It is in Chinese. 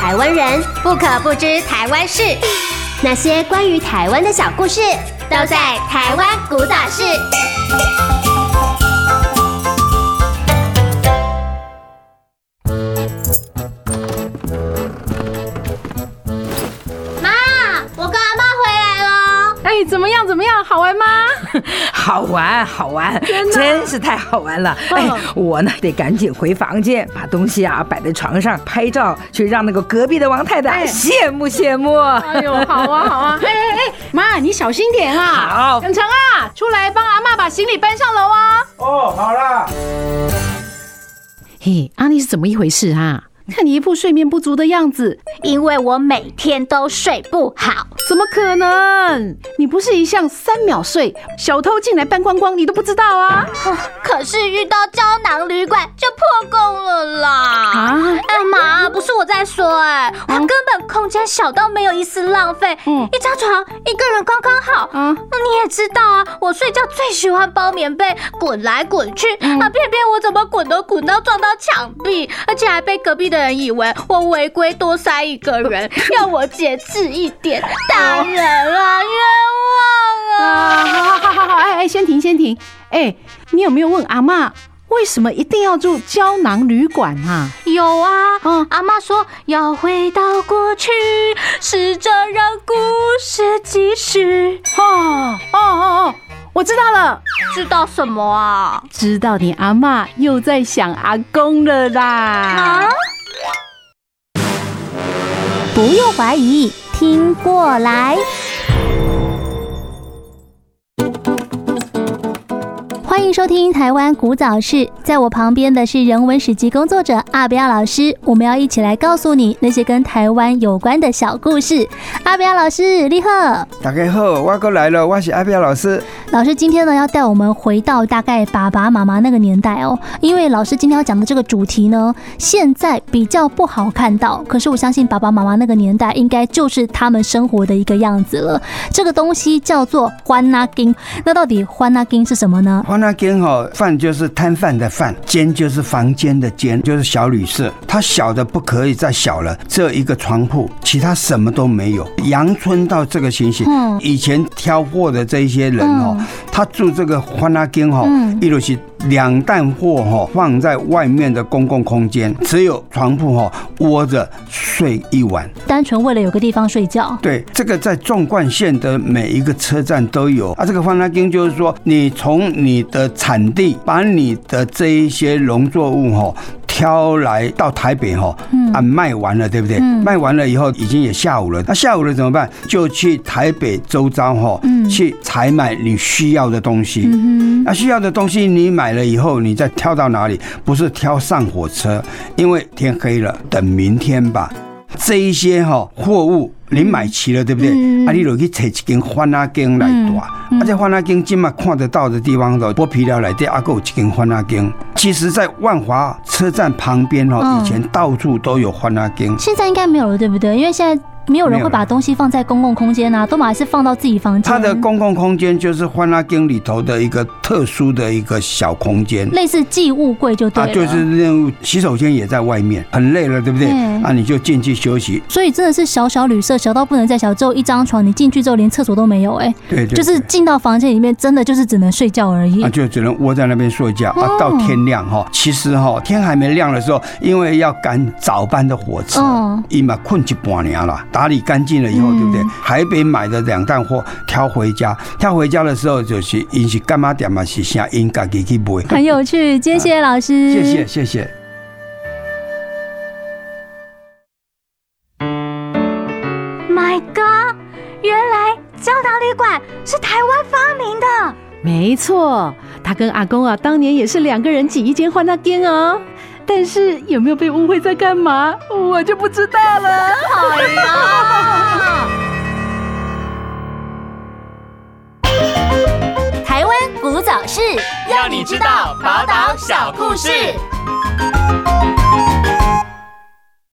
台湾人不可不知台湾事，那些关于台湾的小故事，都在《台湾古早事》。怎么样？怎么样？好玩吗？好玩，好玩，真的，真是太好玩了！哎，我呢得赶紧回房间，把东西啊摆在床上，拍照，去让那个隔壁的王太太羡慕羡慕。哎呦，好啊，好啊！哎哎哎，妈，你小心点啊！好，耿成啊，出来帮阿妈把行李搬上楼啊！哦，好啦。嘿，阿妮是怎么一回事啊？看你一副睡眠不足的样子，因为我每天都睡不好。怎么可能？你不是一向三秒睡，小偷进来搬光光你都不知道啊？可是遇到胶囊旅馆就破功了啦！啊？哎妈，不是我在说，哎，我根本空间小到没有一丝浪费，嗯，一张床一个人刚刚好。嗯，你也知道啊，我睡觉最喜欢包棉被，滚来滚去，啊，偏偏我怎么滚都滚到撞到墙壁，而且还被隔壁的人以为我违规多塞一个人，要我节制一点。大人啊，冤枉啊！好好好好好，哎哎，先停先停。哎，你有没有问阿妈，为什么一定要住胶囊旅馆啊？有啊，嗯，阿妈说要回到过去，试着让故事继续。哦哦哦哦，我知道了，知道什么啊？知道你阿妈又在想阿公了啦。啊？不用怀疑，听过来。欢迎收听《台湾古早事》，在我旁边的是人文史籍工作者阿标老师，我们要一起来告诉你那些跟台湾有关的小故事。阿标老师，你好！大家好，我过来了，我是阿标老师。老师今天呢，要带我们回到大概爸爸妈妈那个年代哦，因为老师今天要讲的这个主题呢，现在比较不好看到，可是我相信爸爸妈妈那个年代应该就是他们生活的一个样子了。这个东西叫做番仔间，那到底番仔间是什么呢？番仔间哈，饭就是摊贩的饭，间就是房间的间，就是小旅社。它小的不可以再小了，只有一个床铺，其他什么都没有。阳春到这个情形，以前挑货的这一些人哦。他住这个番仔间哈，一路是两担货哈，放在外面的公共空间，只有床铺哈，窝着睡一晚，单纯为了有个地方睡觉。对，这个在纵贯线的每一个车站都有啊。这个番仔间就是说，你从你的产地把你的这一些农作物哈。挑来到台北哈，啊卖完了对不对？卖完了以后已经也下午了，那下午了怎么办？就去台北周遭哈，去采买你需要的东西。那需要的东西你买了以后，你再挑到哪里？不是挑上火车，因为天黑了，等明天吧。这一些哈货物你买齐了，对不对？啊，你落去找一间番仔间来住。而且番仔间今嘛看得到的地方都剥皮寮来的，阿够有一间番仔间。其实，在万华车站旁边哈，以前到处都有番仔间。现在应该没有了，对不对？因为现在。没有人会把东西放在公共空间啊，都嘛是放到自己房间。它的公共空间就是番仔间里头的一个特殊的一个小空间，类似寄物柜就对了。啊，就是那种洗手间也在外面，很累了，对不对？啊，你就进去休息。所以真的是小小旅社，小到不能再小，只有一张床，你进去之后连厕所都没有，哎，对，就是进到房间里面，真的就是只能睡觉而已。啊，就只能窝在那边睡觉啊，到天亮哈。其实哈，天还没亮的时候，因为要赶早班的火车，一嘛困一半年了，打理干净了。以后对不对？台北买的两担货挑回家，挑回家的时候就是因是干嘛点嘛是先因自己去买，很有趣。谢谢老师，谢谢谢谢。My God，原来胶囊旅馆是台湾发明的。没错，他跟阿公啊，当年也是两个人挤一间换那间哦。但是有没有被误会在干嘛，我就不知道了。好呀。台湾古早事，让你知道宝岛小故事。